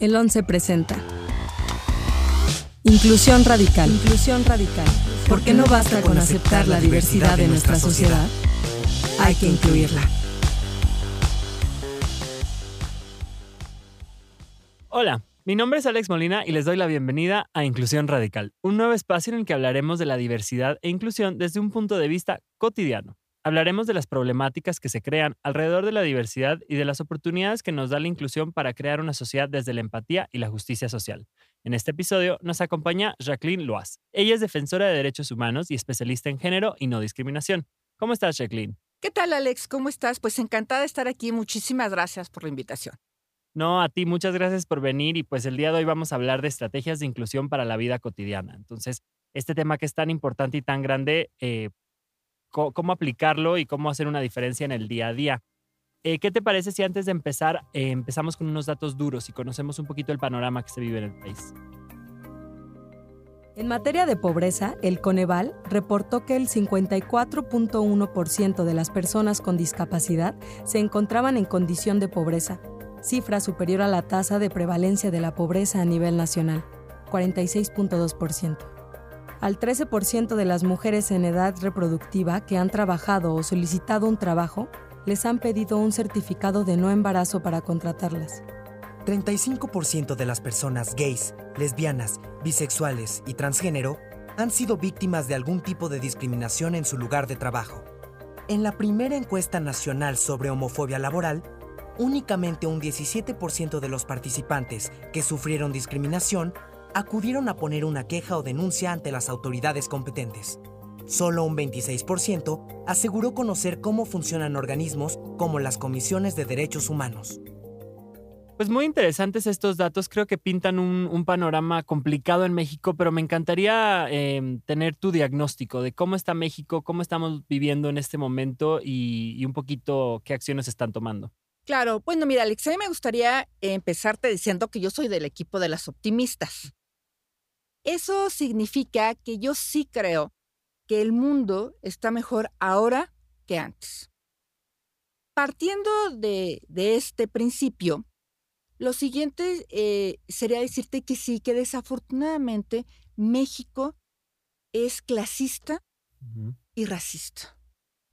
El 11 presenta. Inclusión radical. Inclusión radical. Porque no basta con aceptar la diversidad de nuestra sociedad, hay que incluirla. Hola, mi nombre es Alex Molina y les doy la bienvenida a Inclusión Radical, un nuevo espacio en el que hablaremos de la diversidad e inclusión desde un punto de vista cotidiano. Hablaremos de las problemáticas que se crean alrededor de la diversidad y de las oportunidades que nos da la inclusión para crear una sociedad desde la empatía y la justicia social. En este episodio nos acompaña Jacqueline Loas. Ella es defensora de derechos humanos y especialista en género y no discriminación. ¿Cómo estás, Jacqueline? ¿Qué tal, Alex? ¿Cómo estás? Pues encantada de estar aquí. Muchísimas gracias por la invitación. No, a ti muchas gracias por venir y pues el día de hoy vamos a hablar de estrategias de inclusión para la vida cotidiana. Entonces, este tema que es tan importante y tan grande, eh, cómo aplicarlo y cómo hacer una diferencia en el día a día. Eh, ¿Qué te parece si antes de empezar eh, empezamos con unos datos duros y conocemos un poquito el panorama que se vive en el país? En materia de pobreza, el Coneval reportó que el 54.1% de las personas con discapacidad se encontraban en condición de pobreza, cifra superior a la tasa de prevalencia de la pobreza a nivel nacional, 46.2% al 13% de las mujeres en edad reproductiva que han trabajado o solicitado un trabajo les han pedido un certificado de no embarazo para contratarlas. 35% de las personas gays, lesbianas, bisexuales y transgénero han sido víctimas de algún tipo de discriminación en su lugar de trabajo. En la primera encuesta nacional sobre homofobia laboral, únicamente un 17% de los participantes que sufrieron discriminación acudieron a poner una queja o denuncia ante las autoridades competentes. Solo un 26% aseguró conocer cómo funcionan organismos como las comisiones de derechos humanos. Pues muy interesantes estos datos, creo que pintan un, panorama complicado en México, pero me encantaría em, tener tu diagnóstico de cómo está México, cómo estamos viviendo en este momento y, y un poquito qué acciones están tomando. Claro, bueno, mira, Alex, a mí me gustaría empezarte diciendo que yo soy del equipo de las optimistas. Eso significa que yo sí creo que el mundo está mejor ahora que antes. Partiendo de, este principio, lo siguiente eh, sería decirte que sí, que desafortunadamente México es clasista y racista.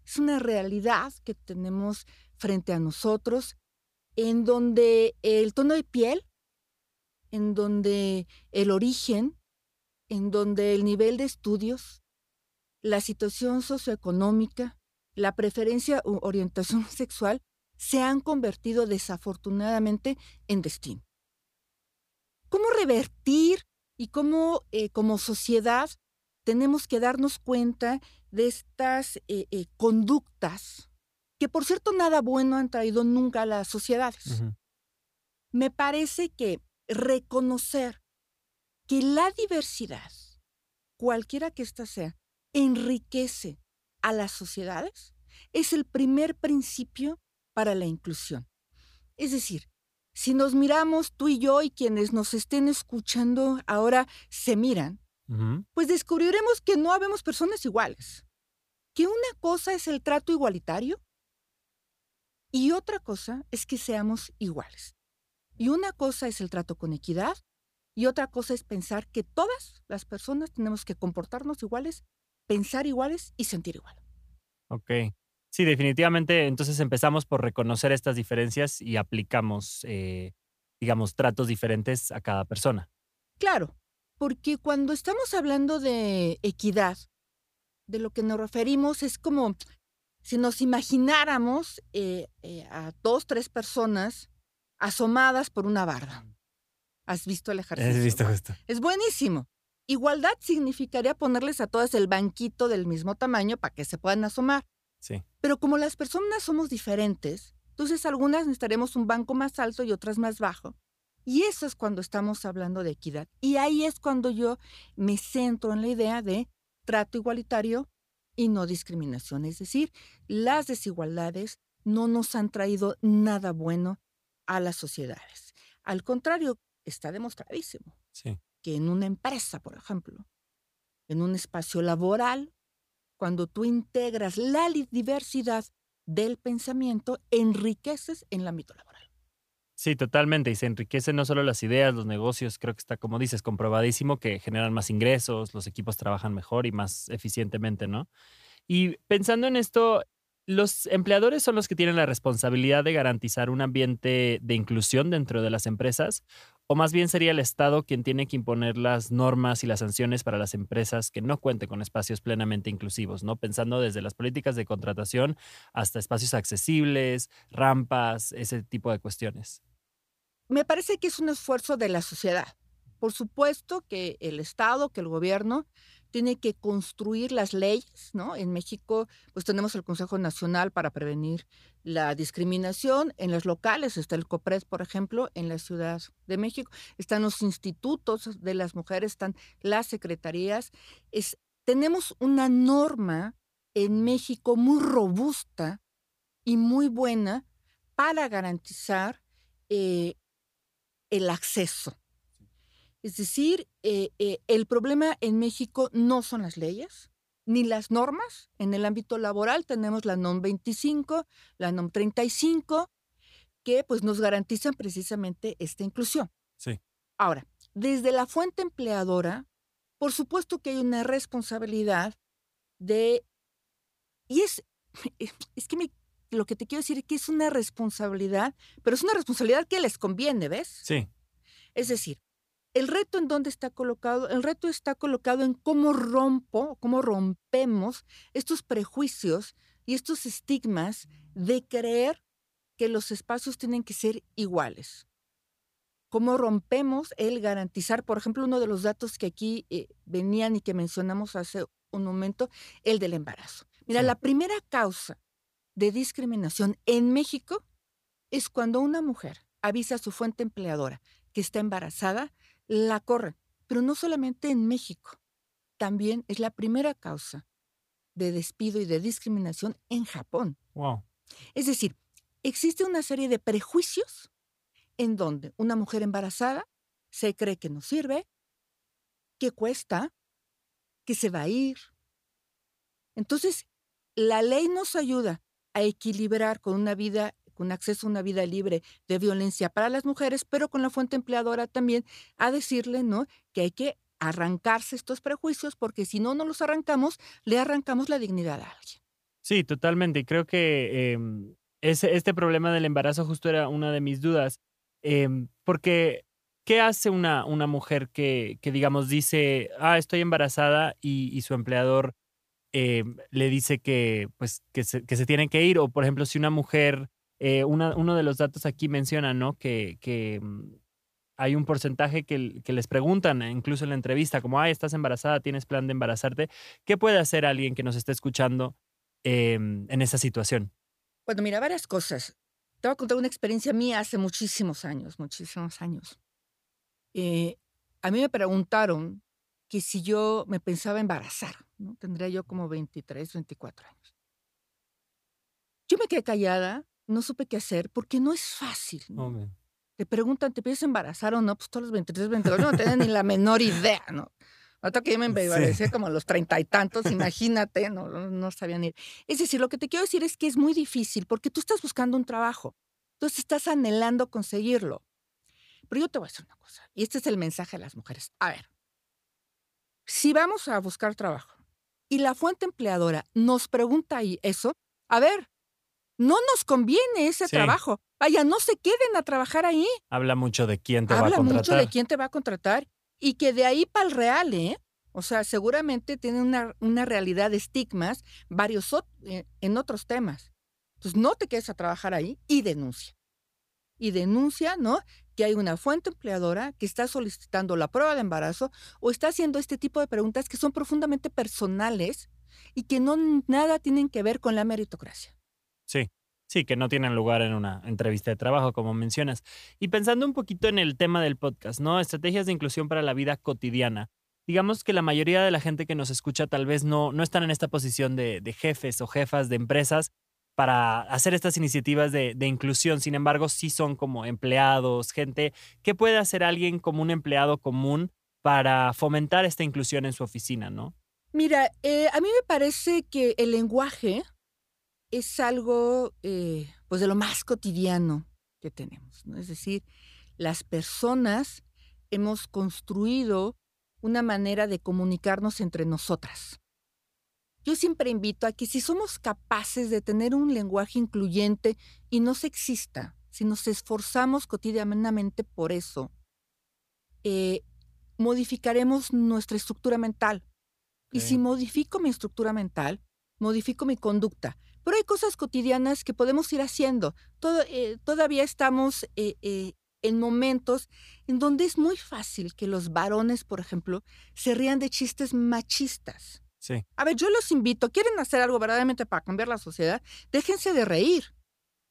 Es una realidad que tenemos frente a nosotros en donde el tono de piel, en donde el origen, en donde el nivel de estudios, la situación socioeconómica, la preferencia u orientación sexual se han convertido desafortunadamente en destino. ¿Cómo revertir y cómo eh, como sociedad tenemos que darnos cuenta de estas eh, eh, conductas que por cierto nada bueno han traído nunca a las sociedades? Me parece que reconocer que la diversidad, cualquiera que ésta sea, enriquece a las sociedades, es el primer principio para la inclusión. Es decir, si nos miramos tú y yo y quienes nos estén escuchando ahora se miran, pues descubriremos que no habemos personas iguales. Que una cosa es el trato igualitario y otra cosa es que seamos iguales. Y una cosa es el trato con equidad y otra cosa es pensar que todas las personas tenemos que comportarnos iguales, pensar iguales y sentir igual. Ok. Sí, definitivamente. Entonces empezamos por reconocer estas diferencias y aplicamos, eh, digamos, tratos diferentes a cada persona. Claro, porque cuando estamos hablando de equidad, de lo que nos referimos es como si nos imagináramos eh, eh, a dos, tres personas asomadas por una barda. ¿Has visto el ejercicio? Visto esto. Es buenísimo. Igualdad significaría ponerles a todas el banquito del mismo tamaño para que se puedan asomar. Sí. Pero como las personas somos diferentes, entonces algunas necesitaremos un banco más alto y otras más bajo. Y eso es cuando estamos hablando de equidad. Y ahí es cuando yo me centro en la idea de trato igualitario y no discriminación. Es decir, las desigualdades no nos han traído nada bueno a las sociedades. Al contrario, está demostradísimo que en una empresa, por ejemplo, en un espacio laboral, cuando tú integras la diversidad del pensamiento, enriqueces en el ámbito laboral. Sí, totalmente. Y se enriquecen no solo las ideas, los negocios, creo que está, como dices, comprobadísimo que generan más ingresos, los equipos trabajan mejor y más eficientemente, ¿no? Y pensando en esto, los empleadores son los que tienen la responsabilidad de garantizar un ambiente de inclusión dentro de las empresas, o más bien sería el Estado quien tiene que imponer las normas y las sanciones para las empresas que no cuenten con espacios plenamente inclusivos, ¿no? Pensando desde las políticas de contratación hasta espacios accesibles, rampas, ese tipo de cuestiones me parece que es un esfuerzo de la sociedad. Por supuesto que el Estado, que el gobierno tiene que construir las leyes, ¿no? En México, pues tenemos el Consejo Nacional para prevenir la discriminación. En los locales está el COPRES, por ejemplo, en la Ciudad de México. Están los institutos de las mujeres, están las secretarías. Tenemos una norma en México muy robusta y muy buena para garantizar eh, el acceso. Es decir, eh, eh, el problema en México no son las leyes ni las normas. En el ámbito laboral tenemos la NOM 25, la NOM 35, que pues nos garantizan precisamente esta inclusión. Sí. Ahora, desde la fuente empleadora, por supuesto que hay una responsabilidad de, y es, es que me lo que te quiero decir es que es una responsabilidad, pero es una responsabilidad que les conviene, ¿ves? Sí. Es decir, el reto en dónde está colocado, el reto está colocado en cómo rompo, cómo rompemos estos prejuicios y estos estigmas de creer que los espacios tienen que ser iguales. Cómo rompemos el garantizar, por ejemplo, uno de los datos que aquí eh, venían y que mencionamos hace un momento, el del embarazo. Mira, la primera causa de discriminación en México es cuando una mujer avisa a su fuente empleadora que está embarazada, la corre. Pero no solamente en México, también es la primera causa de despido y de discriminación en Japón. Wow. Es decir, existe una serie de prejuicios en donde una mujer embarazada se cree que no sirve, que cuesta, que se va a ir. Entonces, la ley nos ayuda a equilibrar con una vida con acceso a una vida libre de violencia para las mujeres, pero con la fuente empleadora también a decirle, ¿no? Que hay que arrancarse estos prejuicios porque si no, no los arrancamos, le arrancamos la dignidad a alguien. Sí, totalmente. Creo que em, ese, este problema del embarazo justo era una de mis dudas, em, porque ¿qué hace una, una mujer que, que, digamos, dice, ah, estoy embarazada y, su empleador eh, le dice que, pues, que, se, que se tienen que ir. O, por ejemplo, si una mujer, eh, uno de los datos aquí menciona, ¿no? Que, que mm, hay un porcentaje que, que, les preguntan, incluso en la entrevista, como, ay, estás embarazada, tienes plan de embarazarte. ¿Qué puede hacer alguien que nos esté escuchando em, en esa situación? Bueno, mira, varias cosas. Te voy a contar una experiencia mía hace muchísimos años, muchísimos años. Eh, a mí me preguntaron que si yo me pensaba embarazar, ¿no? Tendría yo como 23, 24 años. Yo me quedé callada, no supe qué hacer, porque no es fácil. ¿no? Te preguntan, ¿te piensas embarazar o no? Pues todos los 23, 24, no tienen ni la menor idea, ¿no? Hasta que yo me embarazé como a los treinta y tantos, imagínate, no, no sabían ir. Es decir, lo que te quiero decir es que es muy difícil porque tú estás buscando un trabajo, entonces estás anhelando conseguirlo. Pero yo te voy a decir una cosa, y este es el mensaje a las mujeres. A ver, si vamos a buscar trabajo y la fuente empleadora nos pregunta ahí eso, a ver, no nos conviene ese trabajo. Vaya, no se queden a trabajar ahí. Habla mucho de quién te va a contratar. Habla mucho de quién te va a contratar y que de ahí para el real, ¿eh? O sea, seguramente tiene una, una realidad de estigmas varios eh, en otros temas. Entonces, no te quedes a trabajar ahí y denuncia. Y denuncia, ¿no? que hay una fuente empleadora que está solicitando la prueba de embarazo o está haciendo este tipo de preguntas que son profundamente personales y que no nada tienen que ver con la meritocracia. Sí. Sí, que no tienen lugar en una entrevista de trabajo, como mencionas. Y pensando un poquito en el tema del podcast, ¿no? Estrategias de inclusión para la vida cotidiana. Digamos que la mayoría de la gente que nos escucha tal vez no, no están en esta posición de, de jefes o jefas de empresas para hacer estas iniciativas de, inclusión. Sin embargo, sí son como empleados, gente. ¿Qué puede hacer alguien como un empleado común para fomentar esta inclusión en su oficina, no? Mira, eh, a mí me parece que el lenguaje es algo, eh, pues, de lo más cotidiano que tenemos. ¿no? Es decir, las personas hemos construido una manera de comunicarnos entre nosotras. Yo siempre invito a que si somos capaces de tener un lenguaje incluyente y no sexista, si nos esforzamos cotidianamente por eso, eh, modificaremos nuestra estructura mental. Y si modifico mi estructura mental, modifico mi conducta. Pero hay cosas cotidianas que podemos ir haciendo. Eh, todavía estamos eh, en momentos en donde es muy fácil que los varones, por ejemplo, se rían de chistes machistas. Sí. A ver, yo los invito, quieren hacer algo verdaderamente para cambiar la sociedad, déjense de reír.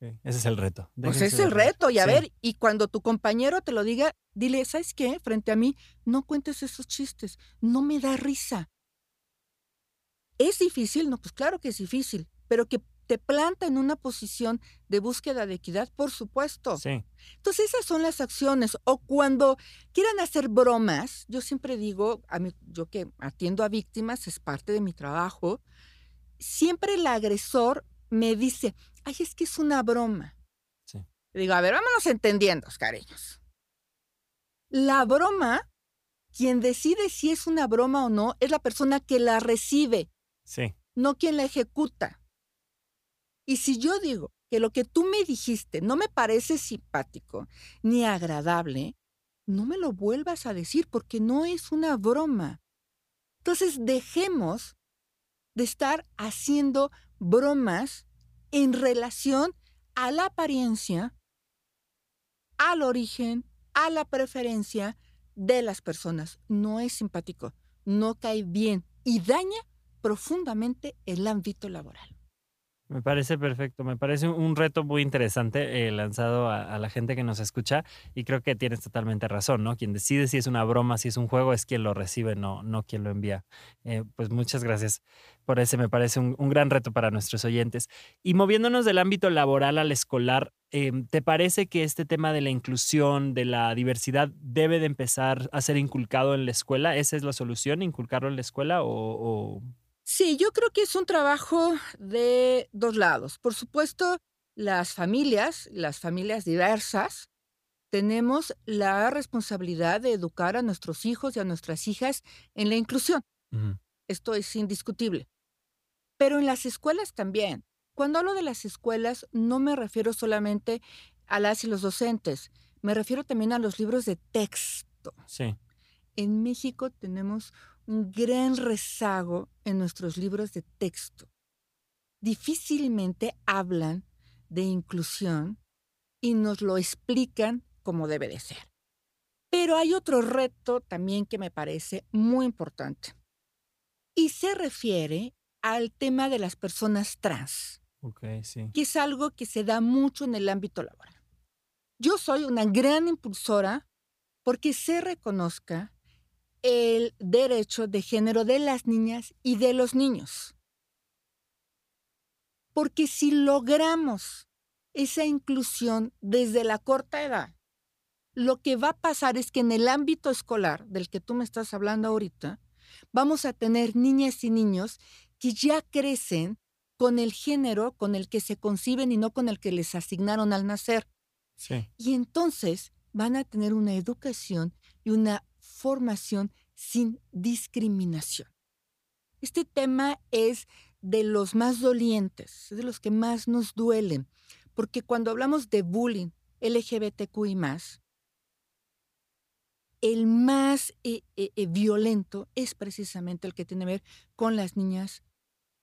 Ese es el reto. Pues ese es el reto. Y a ver, y cuando tu compañero te lo diga, dile, ¿sabes qué? Frente a mí, no cuentes esos chistes. No me da risa. ¿Es difícil? No, pues claro que es difícil. Pero que te planta en una posición de búsqueda de equidad, por supuesto. Sí. Entonces esas son las acciones. O cuando quieran hacer bromas, yo siempre digo, a mí, yo que atiendo a víctimas, es parte de mi trabajo, siempre el agresor me dice, ay, es que es una broma. Sí. digo, a ver, vámonos entendiendo, cariños. La broma, quien decide si es una broma o no, es la persona que la recibe. No quien la ejecuta. Y si yo digo que lo que tú me dijiste no me parece simpático ni agradable, no me lo vuelvas a decir porque no es una broma. Entonces dejemos de estar haciendo bromas en relación a la apariencia, al origen, a la preferencia de las personas. No es simpático, no cae bien y daña profundamente el ámbito laboral. Me parece perfecto, me parece un reto muy interesante eh, lanzado a, la gente que nos escucha y creo que tienes totalmente razón, ¿no? Quien decide si es una broma, si es un juego, es quien lo recibe, no, no quien lo envía. Eh, pues muchas gracias por ese, me parece un, gran reto para nuestros oyentes. Y moviéndonos del ámbito laboral al escolar, em, ¿te parece que este tema de la inclusión, de la diversidad, debe de empezar a ser inculcado en la escuela? ¿Esa es la solución, inculcarlo en la escuela o Sí, yo creo que es un trabajo de dos lados. Por supuesto, las familias, las familias diversas, tenemos la responsabilidad de educar a nuestros hijos y a nuestras hijas en la inclusión. Esto es indiscutible. Pero en las escuelas también. Cuando hablo de las escuelas, no me refiero solamente a las y los docentes, me refiero también a los libros de texto. Sí. En México tenemos un gran rezago en nuestros libros de texto. Difícilmente hablan de inclusión y nos lo explican como debe de ser. Pero hay otro reto también que me parece muy importante y se refiere al tema de las personas trans, sí. que es algo que se da mucho en el ámbito laboral. Yo soy una gran impulsora porque se reconozca el derecho de género de las niñas y de los niños. Porque si logramos esa inclusión desde la corta edad, lo que va a pasar es que en el ámbito escolar del que tú me estás hablando ahorita, vamos a tener niñas y niños que ya crecen con el género con el que se conciben y no con el que les asignaron al nacer. Y entonces van a tener una educación y una formación sin discriminación. Este tema es de los más dolientes, de los que más nos duelen, porque cuando hablamos de bullying LGBTQI más, el más eh, eh, eh, violento es precisamente el que tiene que ver con las niñas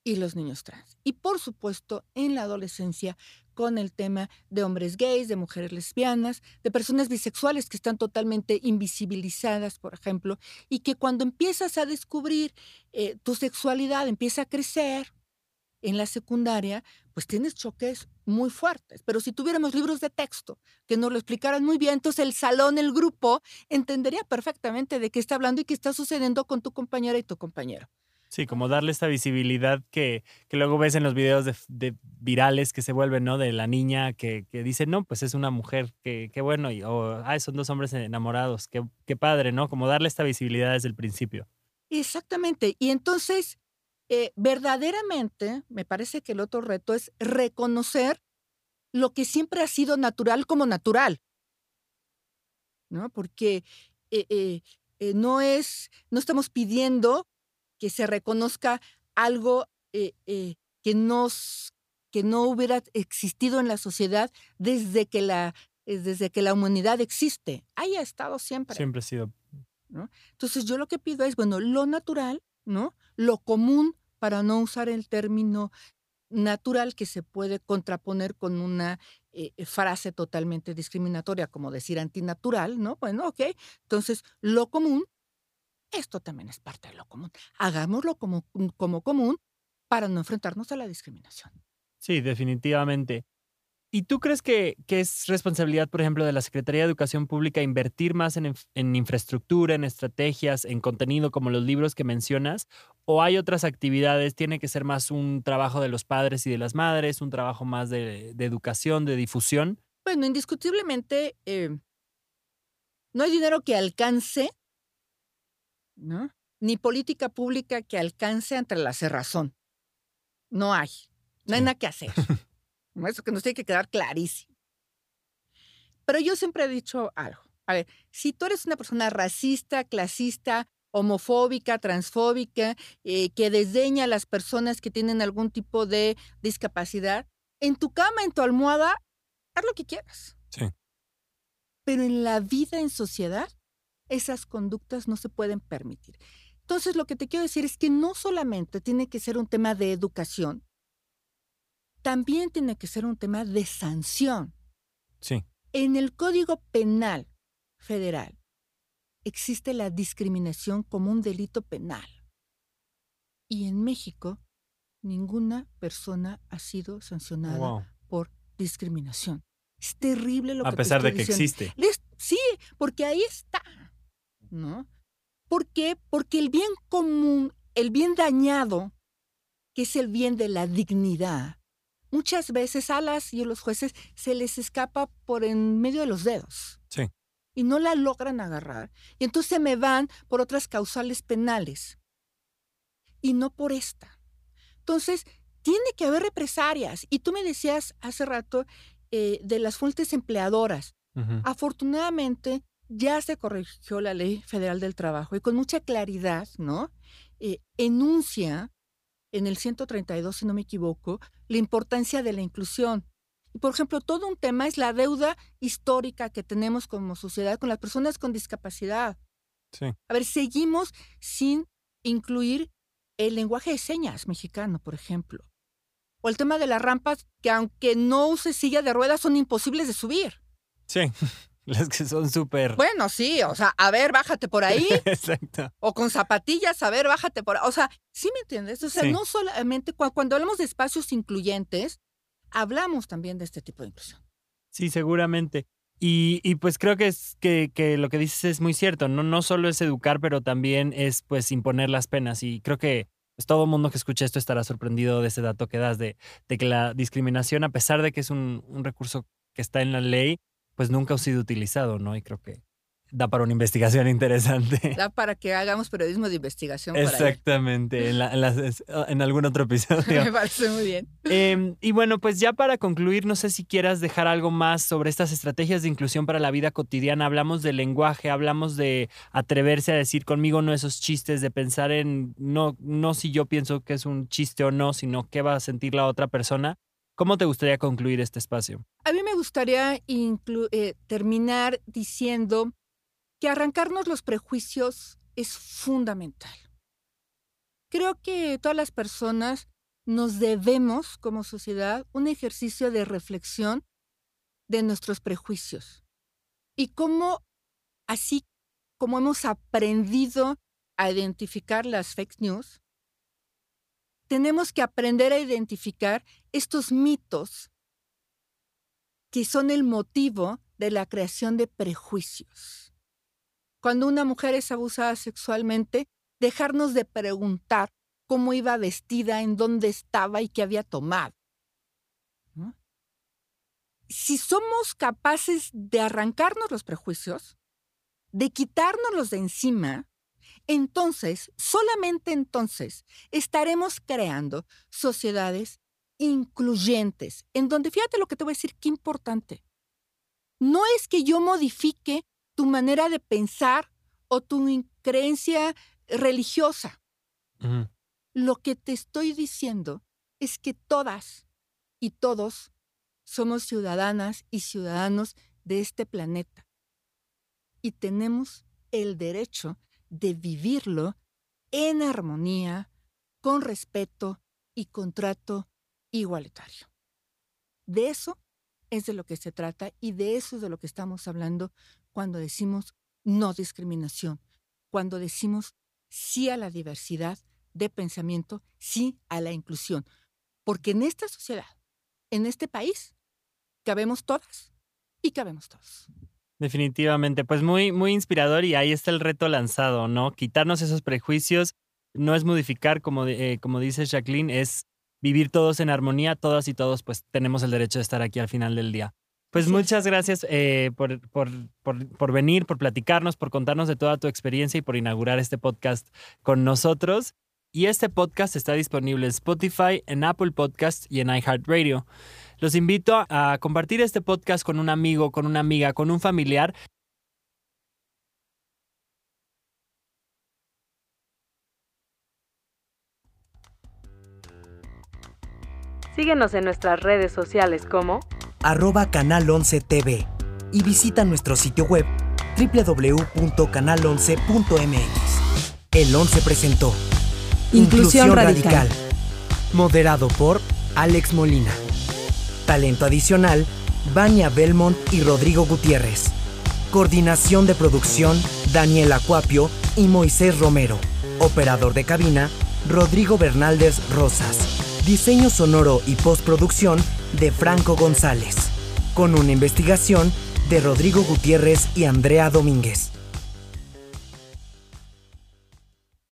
y los niños trans. Y por supuesto, en la adolescencia, con el tema de hombres gays, de mujeres lesbianas, de personas bisexuales que están totalmente invisibilizadas, por ejemplo, y que cuando empiezas a descubrir eh, tu sexualidad, empieza a crecer en la secundaria, pues tienes choques muy fuertes. Pero si tuviéramos libros de texto que nos lo explicaran muy bien, entonces el salón, el grupo, entendería perfectamente de qué está hablando y qué está sucediendo con tu compañera y tu compañero. Sí, como darle esta visibilidad que, que luego ves en los videos de, virales que se vuelven, ¿no? De la niña que, que dice, no, pues es una mujer, qué bueno, y, o, ay, son dos hombres enamorados, qué, qué padre, ¿no? Como darle esta visibilidad desde el principio. Exactamente. Y entonces, eh, verdaderamente, me parece que el otro reto es reconocer lo que siempre ha sido natural como natural. ¿No? Porque eh, eh, no es, no estamos pidiendo que se reconozca algo que, nos, que no hubiera existido en la sociedad desde que la, desde que la humanidad existe. Ahí ha estado siempre. Siempre ha sido. ¿no? Entonces yo lo que pido es, bueno, lo natural, ¿no? Lo común, para no usar el término natural que se puede contraponer con una eh, eh, frase totalmente discriminatoria, como decir antinatural, ¿no? Bueno, ok. Entonces, lo común, esto también es parte de lo común. Hagámoslo como, como común para no enfrentarnos a la discriminación. Sí, definitivamente. ¿Y tú crees que, es responsabilidad, por ejemplo, de la Secretaría de Educación Pública invertir más en, en, infraestructura, en estrategias, en contenido como los libros que mencionas? ¿O hay otras actividades? ¿Tiene que ser más un trabajo de los padres y de las madres, un trabajo más de, educación, de difusión? Bueno, indiscutiblemente eh, no hay dinero que alcance, ¿no? Ni política pública que alcance entre la cerrazón. No hay. No hay nada que hacer. Eso que nos tiene que quedar clarísimo. Pero yo siempre he dicho algo. A ver, si tú eres una persona racista, clasista, homofóbica, transfóbica, eh, que desdeña a las personas que tienen algún tipo de discapacidad, en tu cama, en tu almohada, haz lo que quieras. Sí. Pero en la vida en sociedad, esas conductas no se pueden permitir. Entonces, lo que te quiero decir es que no solamente tiene que ser un tema de educación, también tiene que ser un tema de sanción. Sí. En el Código Penal Federal existe la discriminación como un delito penal. Y en México, ninguna persona ha sido sancionada por discriminación. Es terrible lo a que A pesar de que existe. Sí, porque ahí está. ¿No? ¿Por qué? Porque el bien común, el bien dañado, que es el bien de la dignidad, muchas veces a las y a los jueces se les escapa por en medio de los dedos. Sí. Y no la logran agarrar. Y entonces se me van por otras causales penales. Y no por esta. Entonces, tiene que haber represalias. Y tú me decías hace rato eh, de las fuentes empleadoras. Afortunadamente, ya se corrigió la ley federal del trabajo y con mucha claridad, ¿no? Eh, enuncia en el 132, si no me equivoco, la importancia de la inclusión. Y, por ejemplo, todo un tema es la deuda histórica que tenemos como sociedad con las personas con discapacidad. Sí. A ver, seguimos sin incluir el lenguaje de señas mexicano, por ejemplo. O el tema de las rampas que aunque no use silla de ruedas son imposibles de subir. Sí. Las que son súper. Bueno, sí, o sea, a ver, bájate por ahí. Exacto. O con zapatillas, a ver, bájate por ahí. O sea, ¿sí me entiendes? O sea, no solamente cuando hablamos de espacios incluyentes, hablamos también de este tipo de inclusión. Sí, seguramente. Y, y, pues creo que es que, que, lo que dices es muy cierto. No, no solo es educar, pero también es pues imponer las penas. Y creo que pues, todo mundo que escucha esto estará sorprendido de ese dato que das, de, de que la discriminación, a pesar de que es un, un recurso que está en la ley, pues nunca ha sido utilizado, ¿no? Y creo que da para una investigación interesante. Da para que hagamos periodismo de investigación. Exactamente, en, en, algún otro episodio. Me parece muy bien. Em, y bueno, pues ya para concluir, no sé si quieras dejar algo más sobre estas estrategias de inclusión para la vida cotidiana. Hablamos del lenguaje, hablamos de atreverse a decir conmigo no esos chistes, de pensar en no, no si yo pienso que es un chiste o no, sino qué va a sentir la otra persona. ¿Cómo te gustaría concluir este espacio? A mí me gustaría eh, terminar diciendo que arrancarnos los prejuicios es fundamental. Creo que todas las personas nos debemos como sociedad un ejercicio de reflexión de nuestros prejuicios y cómo, así como hemos aprendido a identificar las fake news, tenemos que aprender a identificar estos mitos que son el motivo de la creación de prejuicios. Cuando una mujer es abusada sexualmente, dejarnos de preguntar cómo iba vestida, en dónde estaba y qué había tomado. Si somos capaces de arrancarnos los prejuicios, de quitárnoslos de encima, entonces, solamente entonces, estaremos creando sociedades incluyentes, en donde fíjate lo que te voy a decir, qué importante. No es que yo modifique tu manera de pensar o tu creencia religiosa. Lo que te estoy diciendo es que todas y todos somos ciudadanas y ciudadanos de este planeta y tenemos el derecho de vivirlo en armonía, con respeto y contrato igualitario. De eso es de lo que se trata y de eso es de lo que estamos hablando cuando decimos no discriminación, cuando decimos sí a la diversidad de pensamiento, sí a la inclusión. Porque en esta sociedad, en este país, cabemos todas y cabemos todos. Definitivamente, pues muy, muy inspirador y ahí está el reto lanzado, ¿no? Quitarnos esos prejuicios, no es modificar, como, eh, como dice Jacqueline, es vivir todos en armonía, todas y todos, pues tenemos el derecho de estar aquí al final del día. Pues muchas gracias eh, por, por, por, por, venir, por platicarnos, por contarnos de toda tu experiencia y por inaugurar este podcast con nosotros. Y este podcast está disponible en Spotify, en Apple Podcast y en iHeartRadio. Los invito a compartir este podcast con un amigo, con una amiga, con un familiar. Síguenos en nuestras redes sociales como arroba canal 11 TV y visita nuestro sitio web www.canal11.mx. El 11 presentó Inclusión, Radical, moderado por Alex Molina. Talento adicional, Vania Belmont y Rodrigo Gutiérrez. Coordinación de producción, Daniel Acuapio y Moisés Romero. Operador de cabina, Rodrigo Bernaldez Rosas. Diseño sonoro y postproducción de Franco González. Con una investigación de Rodrigo Gutiérrez y Andrea Domínguez.